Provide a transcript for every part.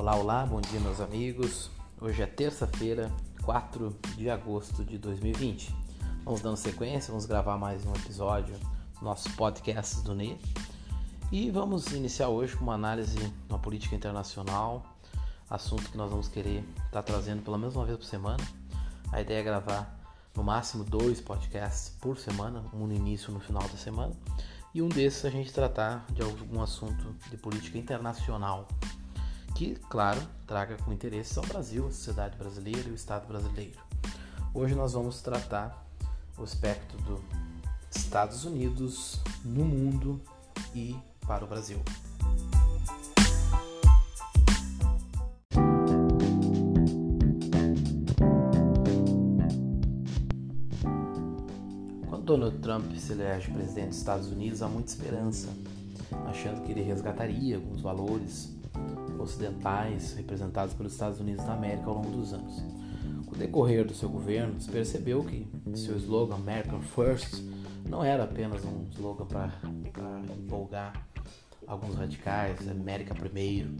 Olá, olá, bom dia meus amigos. Hoje é terça-feira, 4 de agosto de 2020. Vamos dando sequência, vamos gravar mais um episódio dos nossos podcasts do NE. E vamos iniciar hoje com uma análise na política internacional, assunto que nós vamos querer estar trazendo pelo menos uma vez por semana. A ideia é gravar no máximo dois podcasts por semana, um no início e um no final da semana. E um desses a gente tratar de algum assunto de política internacional que, claro, traga com interesse ao Brasil, a sociedade brasileira e o Estado brasileiro. Hoje nós vamos tratar o aspecto dos Estados Unidos no mundo e para o Brasil. Quando Donald Trump se elege presidente dos Estados Unidos, há muita esperança, achando que ele resgataria alguns valores ocidentais representados pelos Estados Unidos da América ao longo dos anos. Com o decorrer do seu governo, se percebeu que seu slogan American First não era apenas um slogan para empolgar alguns radicais, América Primeiro.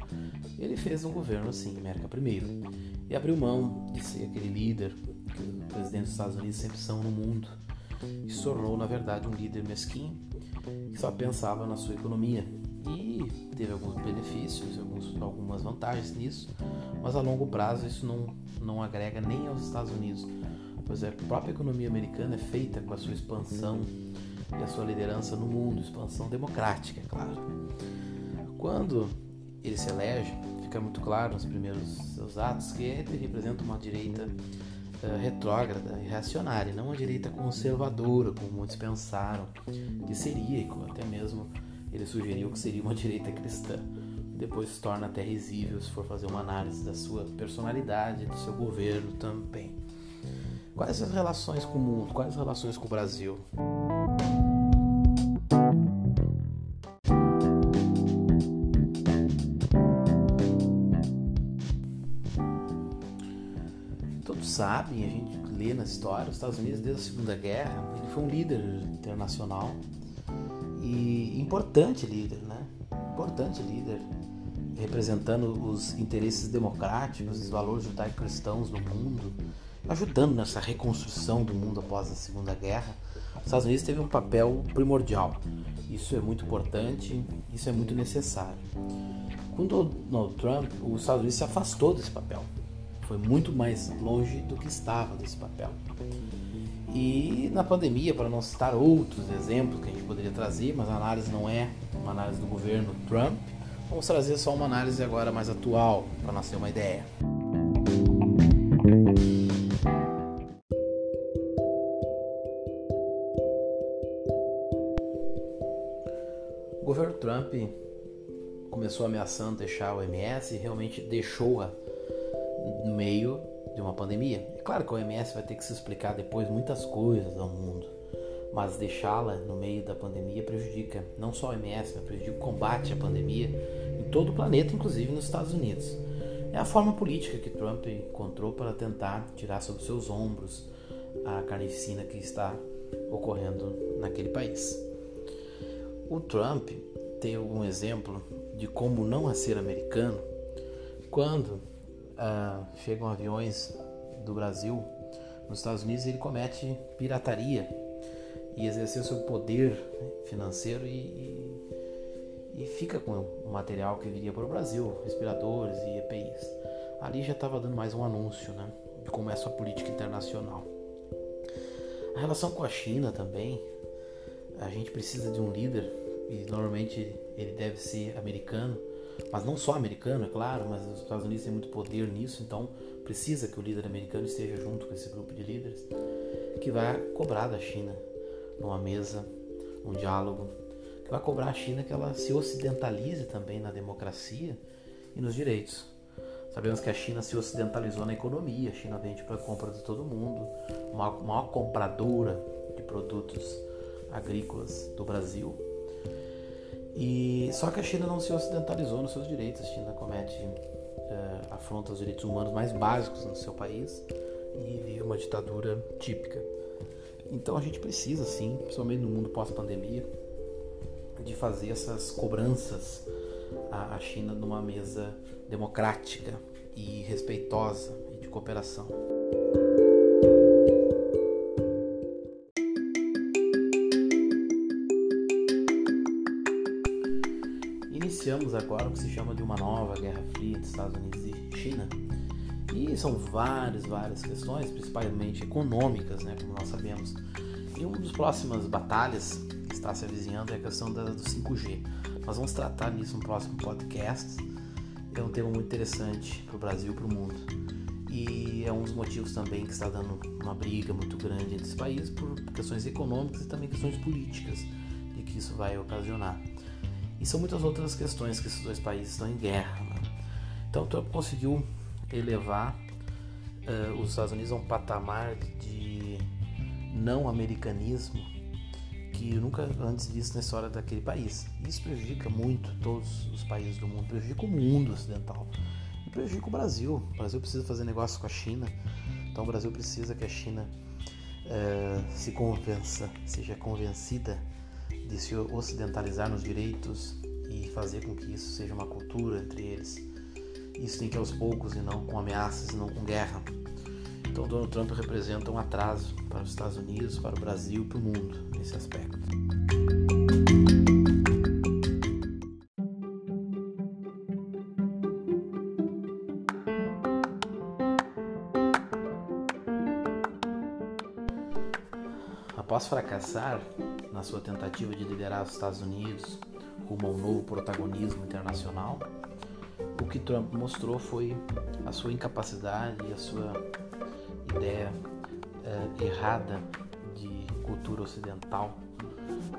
Ele fez um governo assim, América Primeiro, e abriu mão de ser aquele líder que os presidentes dos Estados Unidos sempre são no mundo, e se tornou, na verdade, um líder mesquinho que só pensava na sua economia e teve alguns benefícios, alguns, algumas vantagens nisso, mas a longo prazo isso não, não agrega nem aos Estados Unidos, pois a própria economia americana é feita com a sua expansão e a sua liderança no mundo, expansão democrática, é claro. Quando ele se elege, fica muito claro nos primeiros seus atos que ele representa uma direita uh, retrógrada e reacionária, não uma direita conservadora, como muitos pensaram que seria, até mesmo ele sugeriu que seria uma direita cristã. Depois se torna até risível se for fazer uma análise da sua personalidade, do seu governo também. Quais as relações com o mundo? Quais as relações com o Brasil? Todos sabem, a gente lê na história, os Estados Unidos desde a Segunda Guerra, ele foi um líder internacional e importante líder, né? Importante líder, representando os interesses democráticos, os valores judaico-cristãos no mundo, ajudando nessa reconstrução do mundo após a Segunda Guerra. Os Estados Unidos teve um papel primordial. Isso é muito importante, isso é muito necessário. Com Donald Trump, os Estados Unidos se afastou desse papel. Foi muito mais longe do que estava desse papel. E na pandemia, para não citar outros exemplos que a gente poderia trazer, mas a análise não é uma análise do governo Trump, vamos trazer só uma análise agora mais atual, para nós ter uma ideia. O governo Trump começou ameaçando deixar o MS e realmente deixou-a no meio de uma pandemia. É claro que a OMS vai ter que se explicar depois muitas coisas ao mundo, mas deixá-la no meio da pandemia prejudica não só a OMS, mas prejudica o combate à pandemia em todo o planeta, inclusive nos Estados Unidos. É a forma política que Trump encontrou para tentar tirar sobre seus ombros a carnificina que está ocorrendo naquele país. O Trump tem um exemplo de como não ser americano quando uh, chegam aviões do Brasil nos Estados Unidos ele comete pirataria e exercer seu poder financeiro e, e, e fica com o material que viria para o Brasil, respiradores e EPIs. Ali já estava dando mais um anúncio né, de como é a sua política internacional. A relação com a China também, a gente precisa de um líder e normalmente ele deve ser americano mas não só americano, é claro, mas os Estados Unidos têm muito poder nisso, então precisa que o líder americano esteja junto com esse grupo de líderes que vai cobrar da China numa mesa, num diálogo, que vai cobrar a China que ela se ocidentalize também na democracia e nos direitos. Sabemos que a China se ocidentalizou na economia, a China vende para compra de todo mundo, uma maior compradora de produtos agrícolas do Brasil e só que a China não se ocidentalizou nos seus direitos. A China comete uh, afronta os direitos humanos mais básicos no seu país e vive uma ditadura típica. Então a gente precisa, sim, principalmente no mundo pós-pandemia, de fazer essas cobranças a China numa mesa democrática e respeitosa e de cooperação. Iniciamos agora o que se chama de uma nova guerra fria entre Estados Unidos e China. E são várias, várias questões, principalmente econômicas, né, como nós sabemos. E uma das próximas batalhas que está se avizinhando é a questão da, do 5G. Nós vamos tratar nisso no próximo podcast. É um tema muito interessante para o Brasil e para o mundo. E é um dos motivos também que está dando uma briga muito grande entre os países por questões econômicas e também questões políticas de que isso vai ocasionar. E são muitas outras questões que esses dois países estão em guerra. Né? Então Trump conseguiu elevar uh, os Estados Unidos a um patamar de não americanismo que nunca antes visto na história daquele país. Isso prejudica muito todos os países do mundo, prejudica o mundo ocidental e prejudica o Brasil. O Brasil precisa fazer negócio com a China, então o Brasil precisa que a China uh, se convença, seja convencida de se ocidentalizar nos direitos e fazer com que isso seja uma cultura entre eles. Isso tem que ir aos poucos e não com ameaças e não com guerra. Então, Donald Trump representa um atraso para os Estados Unidos, para o Brasil para o mundo nesse aspecto. Após fracassar na sua tentativa de liderar os Estados Unidos rumo a um novo protagonismo internacional, o que Trump mostrou foi a sua incapacidade e a sua ideia uh, errada de cultura ocidental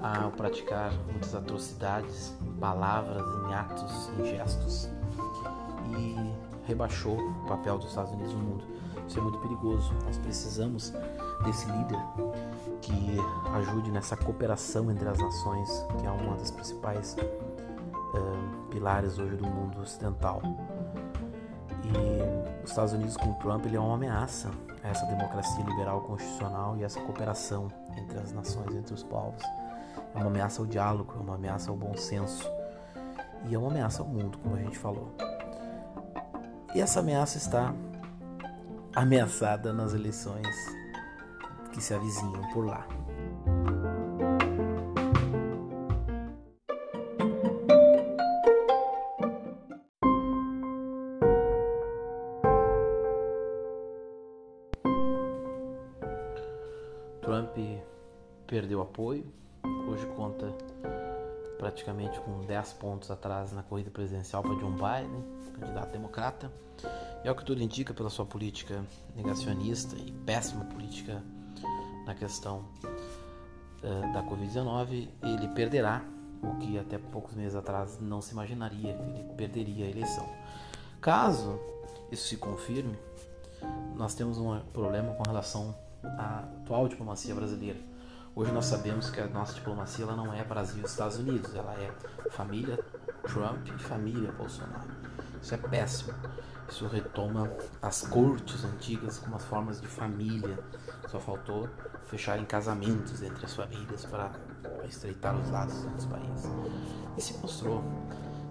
ao praticar muitas atrocidades em palavras, em atos, em gestos e rebaixou o papel dos Estados Unidos no mundo. Isso é muito perigoso. Nós precisamos desse líder que ajude nessa cooperação entre as nações, que é uma das principais uh, pilares hoje do mundo ocidental. E os Estados Unidos com Trump ele é uma ameaça a essa democracia liberal constitucional e essa cooperação entre as nações, entre os povos. É uma ameaça ao diálogo, é uma ameaça ao bom senso e é uma ameaça ao mundo, como a gente falou. E essa ameaça está ameaçada nas eleições que se avizinham por lá. Trump perdeu apoio, hoje conta praticamente com 10 pontos atrás na corrida presidencial para John Biden, candidato democrata. E é o que tudo indica pela sua política negacionista e péssima política na questão uh, da Covid-19, ele perderá o que até poucos meses atrás não se imaginaria, que ele perderia a eleição. Caso isso se confirme, nós temos um problema com relação à atual diplomacia brasileira. Hoje nós sabemos que a nossa diplomacia ela não é Brasil e Estados Unidos, ela é família Trump e família Bolsonaro. Isso é péssimo. Isso retoma as cortes antigas como as formas de família. Só faltou fecharem casamentos entre as famílias para estreitar os laços entre os países. E se mostrou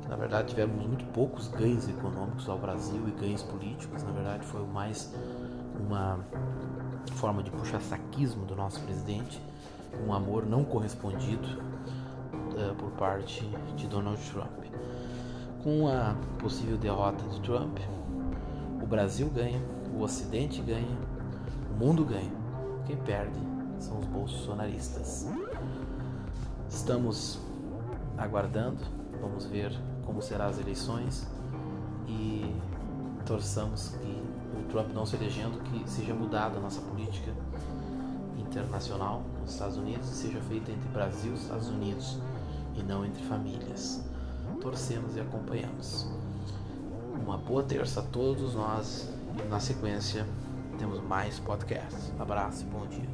que, na verdade, tivemos muito poucos ganhos econômicos ao Brasil e ganhos políticos. Na verdade, foi mais uma forma de puxar saquismo do nosso presidente, um amor não correspondido uh, por parte de Donald Trump. Com a possível derrota de Trump, Brasil ganha, o Ocidente ganha, o mundo ganha. Quem perde são os bolsonaristas. Estamos aguardando, vamos ver como serão as eleições e torçamos que o Trump não se elegendo, que seja mudada a nossa política internacional nos Estados Unidos e seja feita entre Brasil e Estados Unidos e não entre famílias. Torcemos e acompanhamos. Uma boa terça a todos nós e na sequência temos mais podcasts. Abraço e bom dia.